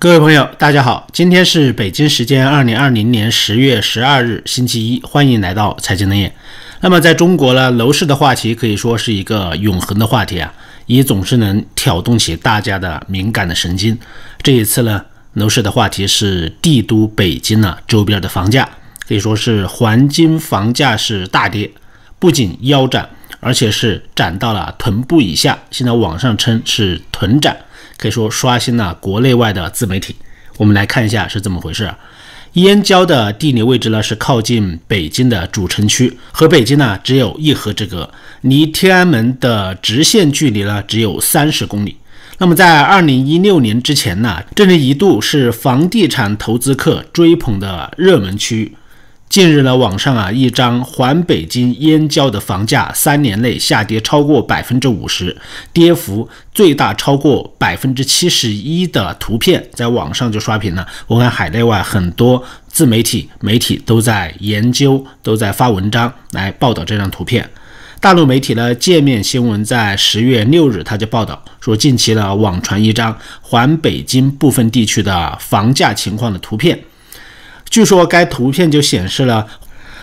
各位朋友，大家好，今天是北京时间二零二零年十月十二日，星期一，欢迎来到财经冷眼。那么，在中国呢，楼市的话题可以说是一个永恒的话题啊，也总是能挑动起大家的敏感的神经。这一次呢，楼市的话题是帝都北京呢周边的房价，可以说是黄金房价是大跌，不仅腰斩，而且是斩到了臀部以下，现在网上称是臀斩。可以说刷新了国内外的自媒体。我们来看一下是怎么回事。燕郊的地理位置呢是靠近北京的主城区，和北京呢只有一河之隔，离天安门的直线距离呢只有三十公里。那么在二零一六年之前呢，这里一度是房地产投资客追捧的热门区域。近日呢，网上啊一张环北京燕郊的房价三年内下跌超过百分之五十，跌幅最大超过百分之七十一的图片在网上就刷屏了。我看海内外很多自媒体媒体都在研究，都在发文章来报道这张图片。大陆媒体呢，界面新闻在十月六日他就报道说，近期呢网传一张环北京部分地区的房价情况的图片。据说该图片就显示了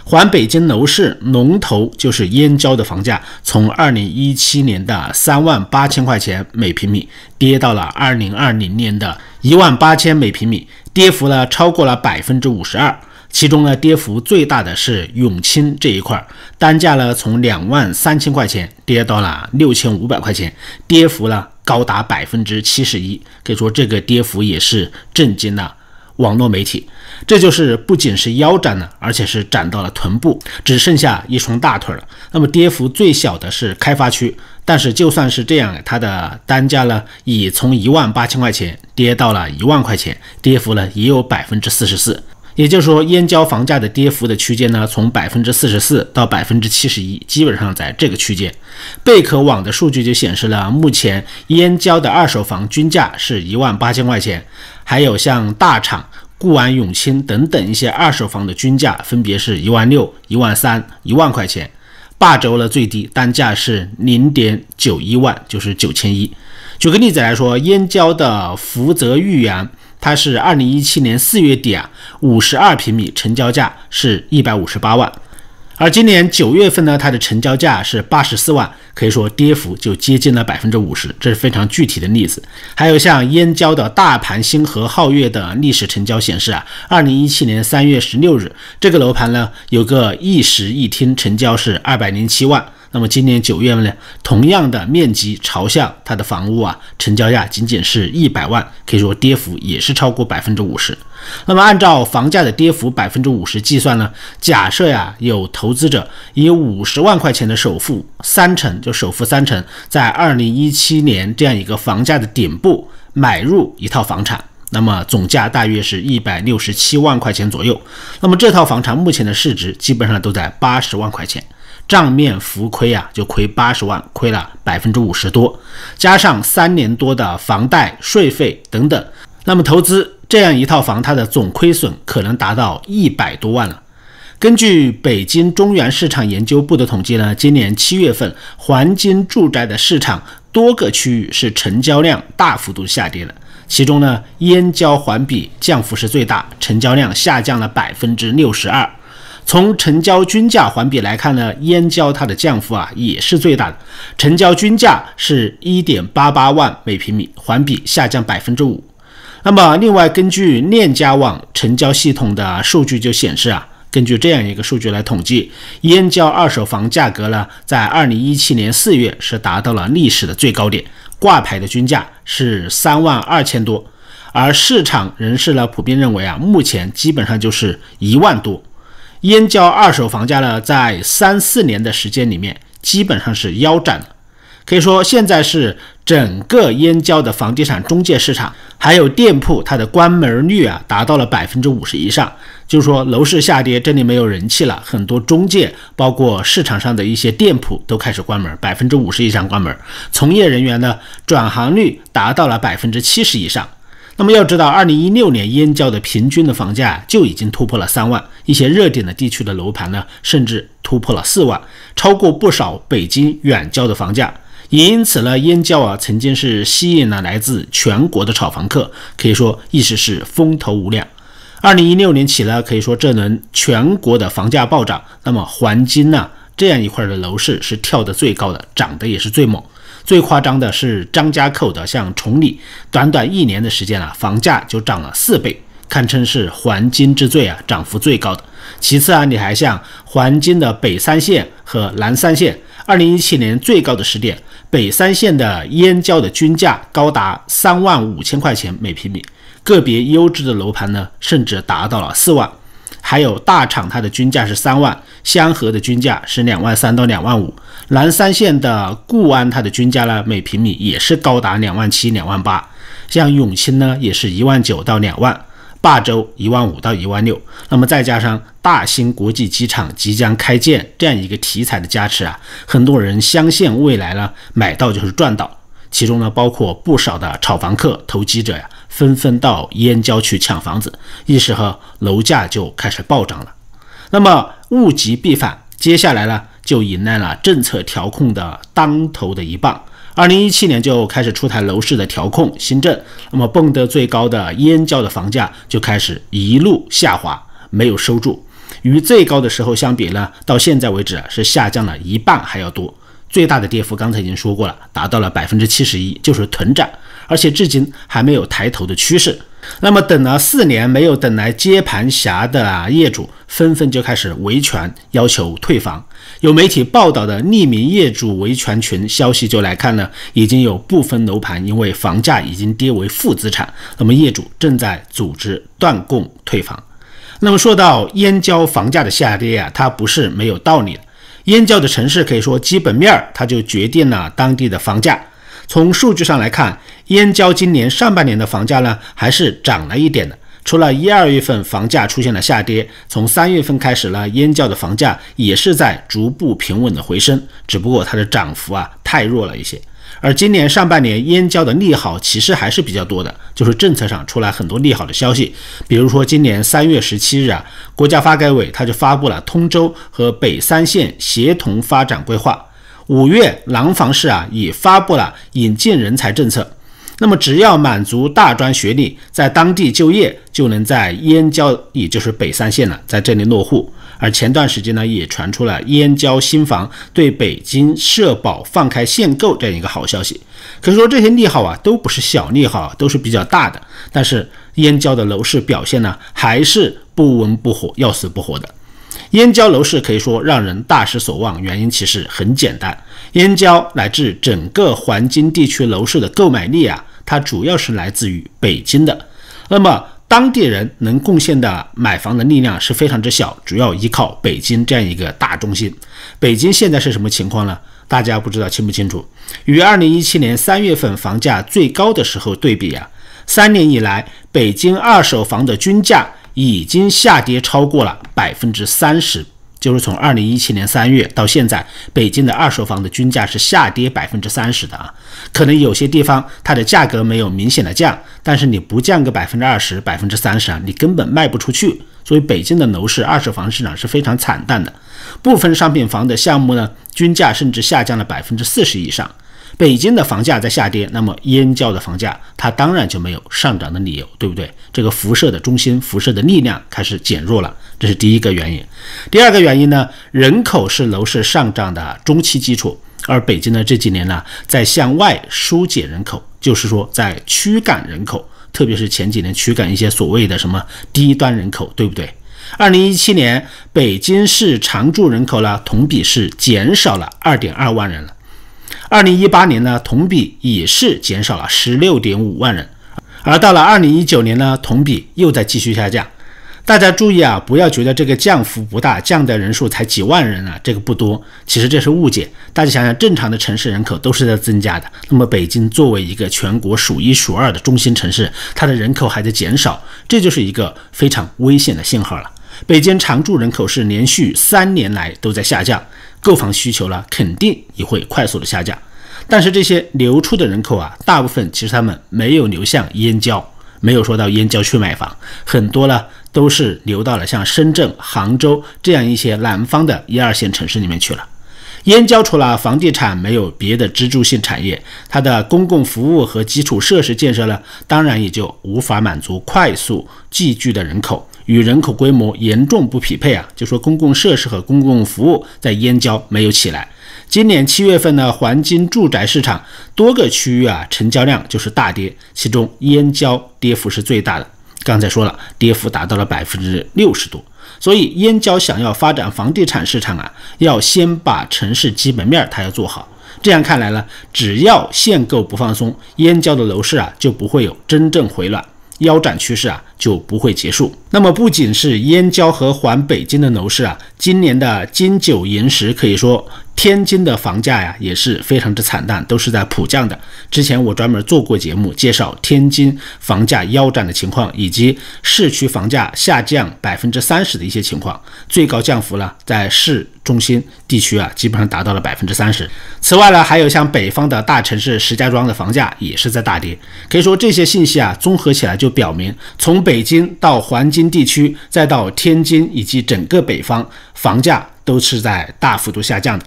环北京楼市龙头就是燕郊的房价，从二零一七年的三万八千块钱每平米跌到了二零二零年的一万八千每平米，跌幅呢超过了百分之五十二。其中呢，跌幅最大的是永清这一块，单价呢从两万三千块钱跌到了六千五百块钱，跌幅呢高达百分之七十一。可以说这个跌幅也是震惊了。网络媒体，这就是不仅是腰斩了，而且是斩到了臀部，只剩下一双大腿了。那么跌幅最小的是开发区，但是就算是这样，它的单价呢，已从一万八千块钱跌到了一万块钱，跌幅呢也有百分之四十四。也就是说，燕郊房价的跌幅的区间呢，从百分之四十四到百分之七十一，基本上在这个区间。贝壳网的数据就显示了，目前燕郊的二手房均价是一万八千块钱，还有像大厂、固安永清等等一些二手房的均价分别是一万六、一万三、一万块钱。霸州的最低单价是零点九一万，就是九千一。举个例子来说，燕郊的福泽御园。它是二零一七年四月底啊，五十二平米成交价是一百五十八万，而今年九月份呢，它的成交价是八十四万，可以说跌幅就接近了百分之五十，这是非常具体的例子。还有像燕郊的大盘星河皓月的历史成交显示啊，二零一七年三月十六日，这个楼盘呢有个一室一厅，成交是二百零七万。那么今年九月份呢，同样的面积朝向它的房屋啊，成交价仅仅是一百万，可以说跌幅也是超过百分之五十。那么按照房价的跌幅百分之五十计算呢，假设呀有投资者以五十万块钱的首付三成，就首付三成，在二零一七年这样一个房价的顶部买入一套房产，那么总价大约是一百六十七万块钱左右。那么这套房产目前的市值基本上都在八十万块钱。账面浮亏啊，就亏八十万，亏了百分之五十多，加上三年多的房贷、税费等等，那么投资这样一套房，它的总亏损可能达到一百多万了。根据北京中原市场研究部的统计呢，今年七月份黄金住宅的市场多个区域是成交量大幅度下跌了，其中呢，燕郊环比降幅是最大，成交量下降了百分之六十二。从成交均价环比来看呢，燕郊它的降幅啊也是最大的，成交均价是一点八八万每平米，环比下降百分之五。那么另外，根据链家网成交系统的数据就显示啊，根据这样一个数据来统计，燕郊二手房价格呢，在二零一七年四月是达到了历史的最高点，挂牌的均价是三万二千多，而市场人士呢普遍认为啊，目前基本上就是一万多。燕郊二手房价呢，在三四年的时间里面，基本上是腰斩了。可以说，现在是整个燕郊的房地产中介市场，还有店铺，它的关门率啊，达到了百分之五十以上。就是说，楼市下跌，这里没有人气了，很多中介，包括市场上的一些店铺都开始关门，百分之五十以上关门。从业人员呢，转行率达到了百分之七十以上。那么要知道，二零一六年燕郊的平均的房价就已经突破了三万，一些热点的地区的楼盘呢，甚至突破了四万，超过不少北京远郊的房价。也因此呢，燕郊啊曾经是吸引了来自全国的炒房客，可以说一时是风头无量。二零一六年起呢，可以说这轮全国的房价暴涨，那么环金呢这样一块的楼市是跳得最高的，涨得也是最猛。最夸张的是张家口的，像崇礼，短短一年的时间啊，房价就涨了四倍，堪称是黄金之最啊，涨幅最高的。其次啊，你还像黄金的北三县和南三县，二零一七年最高的时点，北三县的燕郊的均价高达三万五千块钱每平米，个别优质的楼盘呢，甚至达到了四万。还有大厂，它的均价是三万；香河的均价是两万三到两万五；南三县的固安，它的均价呢，每平米也是高达两万七、两万八。像永清呢，也是一万九到两万；霸州一万五到一万六。那么再加上大兴国际机场即将开建这样一个题材的加持啊，很多人相信未来呢，买到就是赚到。其中呢，包括不少的炒房客、投机者呀。纷纷到燕郊去抢房子，一时和楼价就开始暴涨了。那么物极必反，接下来呢就迎来了政策调控的当头的一棒。二零一七年就开始出台楼市的调控新政，那么蹦得最高的燕郊的房价就开始一路下滑，没有收住。与最高的时候相比呢，到现在为止是下降了一半还要多。最大的跌幅刚才已经说过了，达到了百分之七十一，就是囤涨，而且至今还没有抬头的趋势。那么等了四年没有等来接盘侠的业主，纷纷就开始维权，要求退房。有媒体报道的匿名业主维权群消息就来看呢，已经有部分楼盘因为房价已经跌为负资产，那么业主正在组织断供退房。那么说到燕郊房价的下跌啊，它不是没有道理的。燕郊的城市可以说基本面儿，它就决定了当地的房价。从数据上来看，燕郊今年上半年的房价呢，还是涨了一点的。除了一二月份房价出现了下跌，从三月份开始呢，燕郊的房价也是在逐步平稳的回升，只不过它的涨幅啊太弱了一些。而今年上半年燕郊的利好其实还是比较多的，就是政策上出来很多利好的消息，比如说今年三月十七日啊，国家发改委它就发布了通州和北三县协同发展规划，五月廊坊市啊也发布了引进人才政策。那么，只要满足大专学历，在当地就业，就能在燕郊，也就是北三县了，在这里落户。而前段时间呢，也传出了燕郊新房对北京社保放开限购这样一个好消息。可以说这些利好啊，都不是小利好，都是比较大的。但是燕郊的楼市表现呢，还是不温不火，要死不活的。燕郊楼市可以说让人大失所望，原因其实很简单。燕郊乃至整个环京地区楼市的购买力啊，它主要是来自于北京的。那么当地人能贡献的买房的力量是非常之小，主要依靠北京这样一个大中心。北京现在是什么情况呢？大家不知道清不清楚？与二零一七年三月份房价最高的时候对比啊，三年以来北京二手房的均价。已经下跌超过了百分之三十，就是从二零一七年三月到现在，北京的二手房的均价是下跌百分之三十的啊。可能有些地方它的价格没有明显的降，但是你不降个百分之二十、百分之三十啊，你根本卖不出去。所以北京的楼市二手房市场是非常惨淡的，部分商品房的项目呢，均价甚至下降了百分之四十以上。北京的房价在下跌，那么燕郊的房价它当然就没有上涨的理由，对不对？这个辐射的中心，辐射的力量开始减弱了，这是第一个原因。第二个原因呢，人口是楼市上涨的中期基础，而北京呢这几年呢在向外疏解人口，就是说在驱赶人口，特别是前几年驱赶一些所谓的什么低端人口，对不对？二零一七年北京市常住人口呢同比是减少了二点二万人了。二零一八年呢，同比也是减少了十六点五万人，而到了二零一九年呢，同比又在继续下降。大家注意啊，不要觉得这个降幅不大，降的人数才几万人啊，这个不多。其实这是误解。大家想想，正常的城市人口都是在增加的，那么北京作为一个全国数一数二的中心城市，它的人口还在减少，这就是一个非常危险的信号了。北京常住人口是连续三年来都在下降。购房需求呢，肯定也会快速的下降。但是这些流出的人口啊，大部分其实他们没有流向燕郊，没有说到燕郊去买房，很多呢都是流到了像深圳、杭州这样一些南方的一二线城市里面去了。燕郊除了房地产没有别的支柱性产业，它的公共服务和基础设施建设呢，当然也就无法满足快速聚居的人口，与人口规模严重不匹配啊。就说公共设施和公共服务在燕郊没有起来。今年七月份呢，黄金住宅市场多个区域啊，成交量就是大跌，其中燕郊跌幅是最大的。刚才说了，跌幅达到了百分之六十多。所以，燕郊想要发展房地产市场啊，要先把城市基本面它要做好。这样看来呢，只要限购不放松，燕郊的楼市啊就不会有真正回暖，腰斩趋势啊就不会结束。那么，不仅是燕郊和环北京的楼市啊，今年的金九银十可以说。天津的房价呀也是非常之惨淡，都是在普降的。之前我专门做过节目介绍天津房价腰斩的情况，以及市区房价下降百分之三十的一些情况。最高降幅呢，在市中心地区啊，基本上达到了百分之三十。此外呢，还有像北方的大城市石家庄的房价也是在大跌。可以说这些信息啊，综合起来就表明，从北京到环京地区，再到天津以及整个北方，房价都是在大幅度下降的。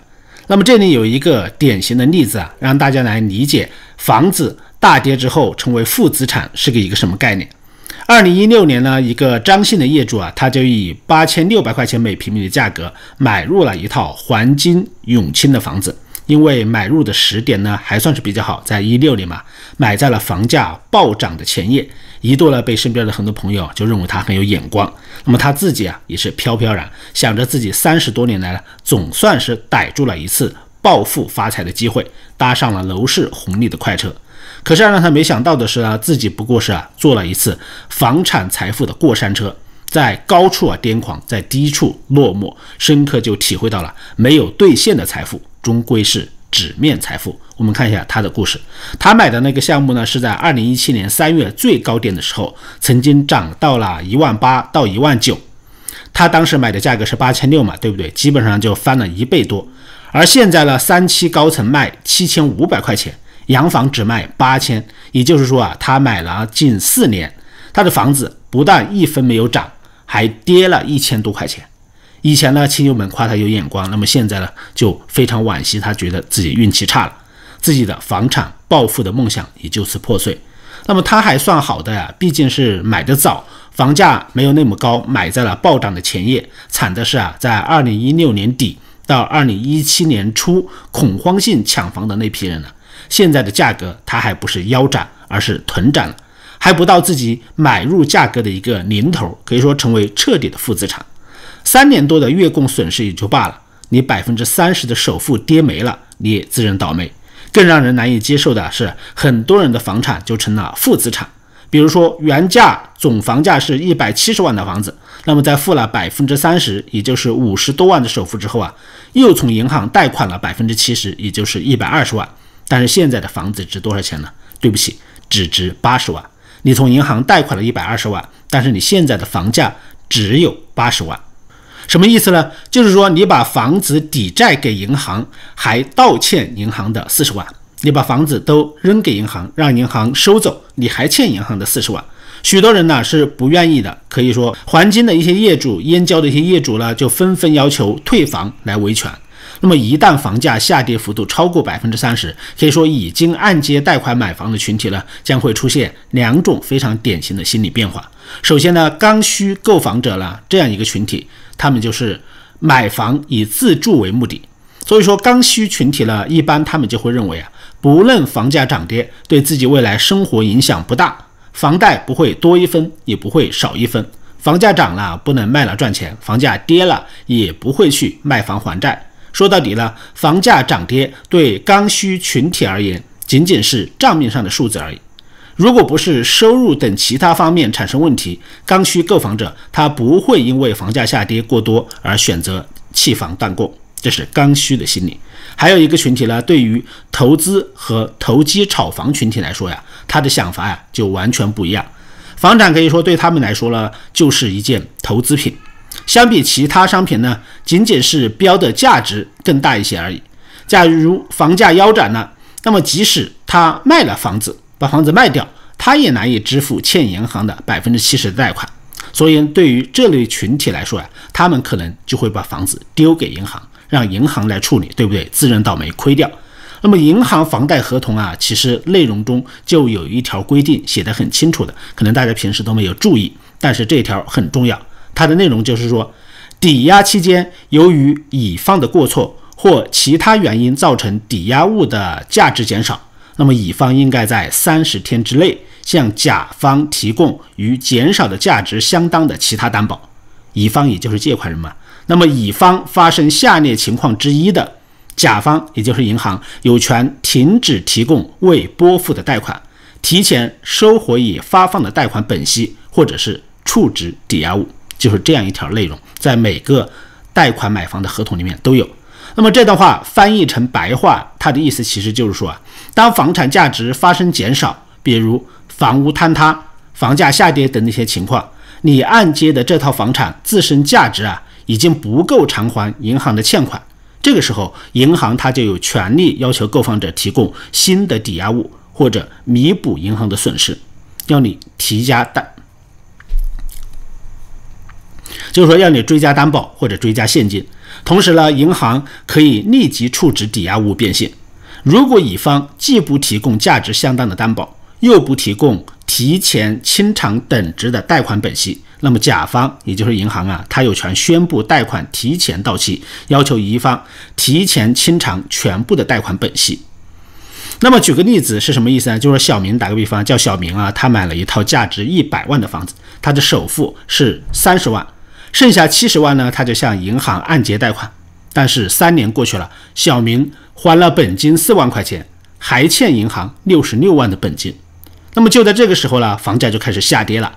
那么这里有一个典型的例子啊，让大家来理解房子大跌之后成为负资产是个一个什么概念。二零一六年呢，一个张姓的业主啊，他就以八千六百块钱每平米的价格买入了一套黄金永清的房子。因为买入的时点呢还算是比较好，在一六年嘛，买在了房价暴涨的前夜，一度呢被身边的很多朋友就认为他很有眼光。那么他自己啊也是飘飘然，想着自己三十多年来呢，总算是逮住了一次暴富发财的机会，搭上了楼市红利的快车。可是让他没想到的是呢，自己不过是啊坐了一次房产财富的过山车，在高处啊癫狂，在低处落寞，深刻就体会到了没有兑现的财富。终归是纸面财富。我们看一下他的故事。他买的那个项目呢，是在二零一七年三月最高点的时候，曾经涨到了一万八到一万九。他当时买的价格是八千六嘛，对不对？基本上就翻了一倍多。而现在呢，三期高层卖七千五百块钱，洋房只卖八千。也就是说啊，他买了近四年，他的房子不但一分没有涨，还跌了一千多块钱。以前呢，亲友们夸他有眼光，那么现在呢，就非常惋惜，他觉得自己运气差了，自己的房产暴富的梦想也就此破碎。那么他还算好的呀，毕竟是买的早，房价没有那么高，买在了暴涨的前夜。惨的是啊，在二零一六年底到二零一七年初恐慌性抢房的那批人呢，现在的价格他还不是腰斩，而是臀斩了，还不到自己买入价格的一个零头，可以说成为彻底的负资产。三年多的月供损失也就罢了，你百分之三十的首付跌没了，你也自认倒霉。更让人难以接受的是，很多人的房产就成了负资产。比如说，原价总房价是一百七十万的房子，那么在付了百分之三十，也就是五十多万的首付之后啊，又从银行贷款了百分之七十，也就是一百二十万。但是现在的房子值多少钱呢？对不起，只值八十万。你从银行贷款了一百二十万，但是你现在的房价只有八十万。什么意思呢？就是说你把房子抵债给银行，还倒欠银行的四十万。你把房子都扔给银行，让银行收走，你还欠银行的四十万。许多人呢是不愿意的，可以说环京的一些业主、燕郊的一些业主呢，就纷纷要求退房来维权。那么一旦房价下跌幅度超过百分之三十，可以说已经按揭贷款买房的群体呢，将会出现两种非常典型的心理变化。首先呢，刚需购房者呢这样一个群体。他们就是买房以自住为目的，所以说刚需群体呢，一般他们就会认为啊，不论房价涨跌，对自己未来生活影响不大，房贷不会多一分，也不会少一分。房价涨了不能卖了赚钱，房价跌了也不会去卖房还债。说到底呢，房价涨跌对刚需群体而言，仅仅是账面上的数字而已。如果不是收入等其他方面产生问题，刚需购房者他不会因为房价下跌过多而选择弃房断供，这是刚需的心理。还有一个群体呢，对于投资和投机炒房群体来说呀，他的想法呀就完全不一样。房产可以说对他们来说呢，就是一件投资品，相比其他商品呢，仅仅是标的价值更大一些而已。假如房价腰斩了，那么即使他卖了房子，把房子卖掉，他也难以支付欠银行的百分之七十的贷款。所以，对于这类群体来说呀，他们可能就会把房子丢给银行，让银行来处理，对不对？自认倒霉亏掉。那么银行房贷合同啊，其实内容中就有一条规定写得很清楚的，可能大家平时都没有注意，但是这条很重要。它的内容就是说，抵押期间由于乙方的过错或其他原因造成抵押物的价值减少，那么乙方应该在三十天之内向甲方提供与减少的价值相当的其他担保。乙方也就是借款人嘛。那么乙方发生下列情况之一的。甲方也就是银行有权停止提供未拨付的贷款，提前收回已发放的贷款本息，或者是处置抵押物，就是这样一条内容，在每个贷款买房的合同里面都有。那么这段话翻译成白话，它的意思其实就是说啊，当房产价值发生减少，比如房屋坍塌、房价下跌等那些情况，你按揭的这套房产自身价值啊，已经不够偿还银行的欠款。这个时候，银行它就有权利要求购房者提供新的抵押物，或者弥补银行的损失，要你提加担，就是说要你追加担保或者追加现金。同时呢，银行可以立即处置抵押物变现。如果乙方既不提供价值相当的担保，又不提供提前清偿等值的贷款本息。那么甲方也就是银行啊，他有权宣布贷款提前到期，要求乙方提前清偿全部的贷款本息。那么举个例子是什么意思呢？就是小明打个比方，叫小明啊，他买了一套价值一百万的房子，他的首付是三十万，剩下七十万呢，他就向银行按揭贷款。但是三年过去了，小明还了本金四万块钱，还欠银行六十六万的本金。那么就在这个时候呢，房价就开始下跌了。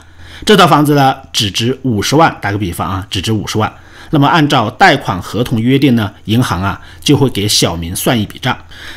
这套房子呢，只值五十万。打个比方啊，只值五十万。那么按照贷款合同约定呢，银行啊就会给小明算一笔账。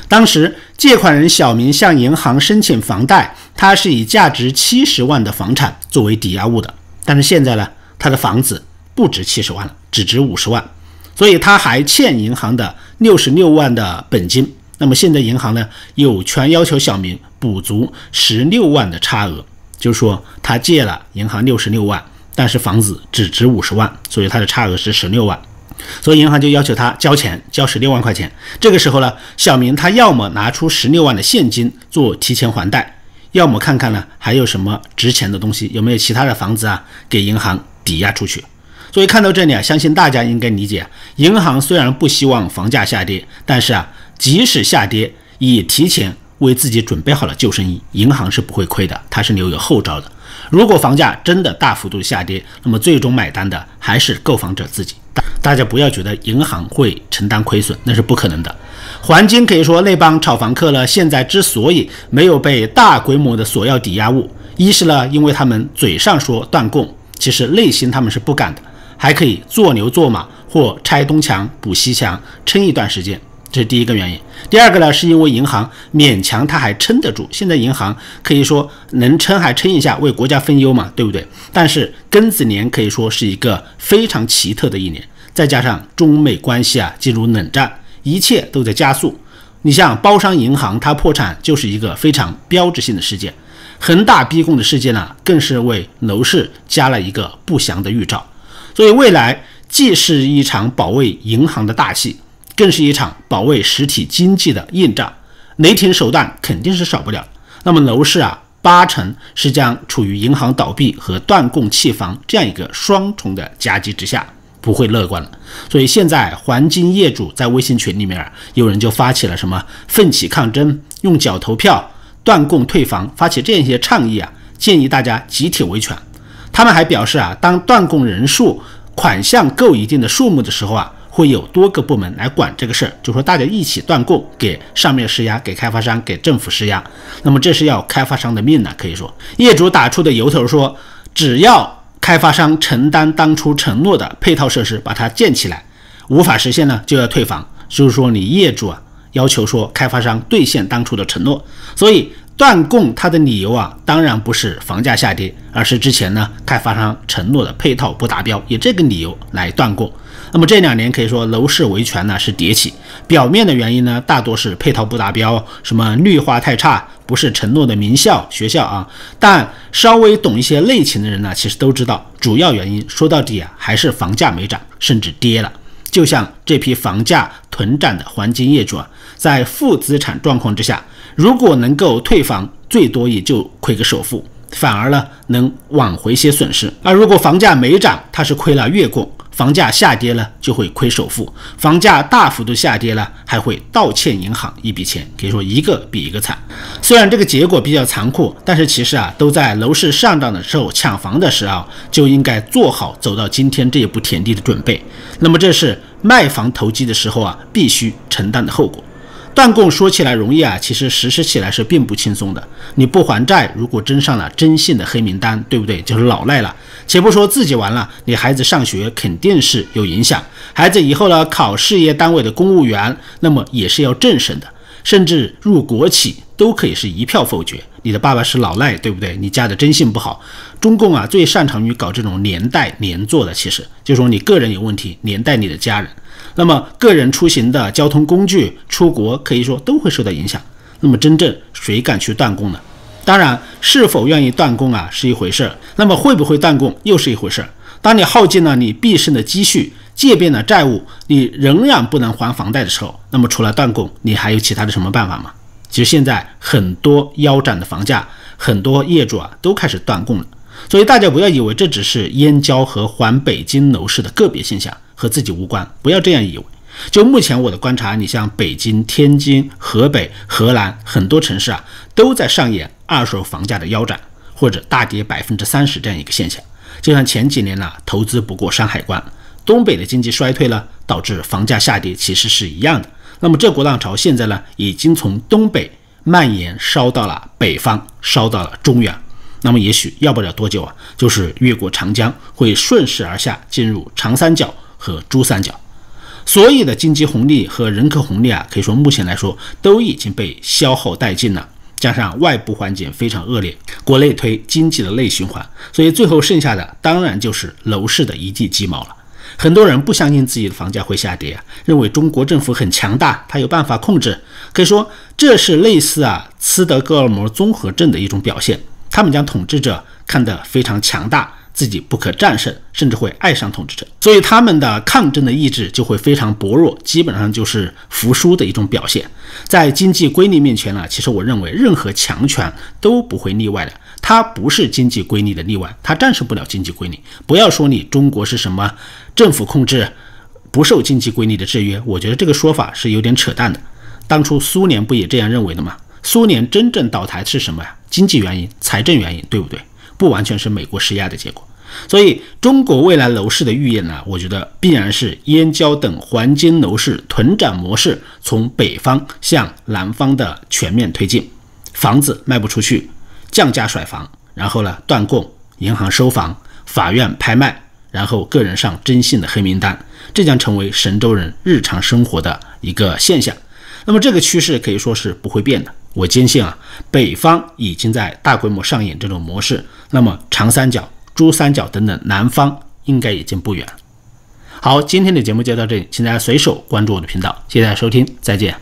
当时借款人小明向银行申请房贷，他是以价值七十万的房产作为抵押物的。但是现在呢，他的房子不值七十万了，只值五十万，所以他还欠银行的六十六万的本金。那么现在银行呢，有权要求小明补足十六万的差额。就是说，他借了银行六十六万，但是房子只值五十万，所以他的差额是十六万，所以银行就要求他交钱，交十六万块钱。这个时候呢，小明他要么拿出十六万的现金做提前还贷，要么看看呢还有什么值钱的东西，有没有其他的房子啊给银行抵押出去。所以看到这里啊，相信大家应该理解，银行虽然不希望房价下跌，但是啊，即使下跌也提前。为自己准备好了救生衣，银行是不会亏的，它是留有后招的。如果房价真的大幅度下跌，那么最终买单的还是购房者自己。大大家不要觉得银行会承担亏损，那是不可能的。黄金可以说那帮炒房客呢，现在之所以没有被大规模的索要抵押物，一是呢，因为他们嘴上说断供，其实内心他们是不敢的，还可以做牛做马或拆东墙补西墙，撑一段时间。这是第一个原因。第二个呢，是因为银行勉强它还撑得住。现在银行可以说能撑还撑一下，为国家分忧嘛，对不对？但是庚子年可以说是一个非常奇特的一年，再加上中美关系啊进入冷战，一切都在加速。你像包商银行它破产就是一个非常标志性的事件，恒大逼供的事件呢，更是为楼市加了一个不祥的预兆。所以未来既是一场保卫银行的大戏。更是一场保卫实体经济的硬仗，雷霆手段肯定是少不了。那么楼市啊，八成是将处于银行倒闭和断供弃房这样一个双重的夹击之下，不会乐观了。所以现在黄金业主在微信群里面，有人就发起了什么奋起抗争、用脚投票、断供退房，发起这样一些倡议啊，建议大家集体维权。他们还表示啊，当断供人数、款项够一定的数目的时候啊。会有多个部门来管这个事儿，就说大家一起断供，给上面施压，给开发商、给政府施压。那么这是要开发商的命呢？可以说，业主打出的由头说，只要开发商承担当初承诺的配套设施，把它建起来，无法实现呢，就要退房。就是说，你业主啊，要求说开发商兑现当初的承诺。所以断供它的理由啊，当然不是房价下跌，而是之前呢开发商承诺的配套不达标，以这个理由来断供。那么这两年可以说楼市维权呢是迭起，表面的原因呢大多是配套不达标，什么绿化太差，不是承诺的名校学校啊。但稍微懂一些内情的人呢，其实都知道，主要原因说到底啊还是房价没涨，甚至跌了。就像这批房价囤涨的黄金业主啊，在负资产状况之下，如果能够退房，最多也就亏个首付，反而呢能挽回些损失。而如果房价没涨，他是亏了月供。房价下跌了就会亏首付，房价大幅度下跌了还会倒欠银行一笔钱，可以说一个比一个惨。虽然这个结果比较残酷，但是其实啊，都在楼市上涨的时候抢房的时候就应该做好走到今天这一步田地的准备。那么这是卖房投机的时候啊，必须承担的后果。断供说起来容易啊，其实实施起来是并不轻松的。你不还债，如果真上了征信的黑名单，对不对？就是老赖了。且不说自己完了，你孩子上学肯定是有影响。孩子以后呢，考事业单位的公务员，那么也是要政审的，甚至入国企都可以是一票否决。你的爸爸是老赖，对不对？你家的征信不好，中共啊最擅长于搞这种连带连坐的，其实就是说你个人有问题，连带你的家人。那么，个人出行的交通工具出国，可以说都会受到影响。那么，真正谁敢去断供呢？当然，是否愿意断供啊，是一回事儿；那么，会不会断供又是一回事儿。当你耗尽了你毕生的积蓄，借遍了债务，你仍然不能还房贷的时候，那么除了断供，你还有其他的什么办法吗？其实现在很多腰斩的房价，很多业主啊都开始断供了。所以大家不要以为这只是燕郊和环北京楼市的个别现象。和自己无关，不要这样以为。就目前我的观察，你像北京、天津、河北、河南很多城市啊，都在上演二手房价的腰斩或者大跌百分之三十这样一个现象。就像前几年呢，投资不过山海关，东北的经济衰退了，导致房价下跌，其实是一样的。那么这股浪潮现在呢，已经从东北蔓延烧到了北方，烧到了中原。那么也许要不了多久啊，就是越过长江，会顺势而下，进入长三角。和珠三角，所有的经济红利和人口红利啊，可以说目前来说都已经被消耗殆尽了。加上外部环境非常恶劣，国内推经济的内循环，所以最后剩下的当然就是楼市的一地鸡毛了。很多人不相信自己的房价会下跌啊，认为中国政府很强大，他有办法控制。可以说这是类似啊斯德哥尔摩综合症的一种表现，他们将统治者看得非常强大。自己不可战胜，甚至会爱上统治者，所以他们的抗争的意志就会非常薄弱，基本上就是服输的一种表现。在经济规律面前呢，其实我认为任何强权都不会例外的。它不是经济规律的例外，它战胜不了经济规律。不要说你中国是什么政府控制，不受经济规律的制约，我觉得这个说法是有点扯淡的。当初苏联不也这样认为的吗？苏联真正倒台是什么呀？经济原因、财政原因，对不对？不完全是美国施压的结果，所以中国未来楼市的预言呢，我觉得必然是燕郊等黄金楼市囤涨模式从北方向南方的全面推进，房子卖不出去，降价甩房，然后呢断供，银行收房，法院拍卖，然后个人上征信的黑名单，这将成为神州人日常生活的一个现象。那么这个趋势可以说是不会变的。我坚信啊，北方已经在大规模上演这种模式，那么长三角、珠三角等等南方应该已经不远。好，今天的节目就到这里，请大家随手关注我的频道，谢谢大家收听，再见。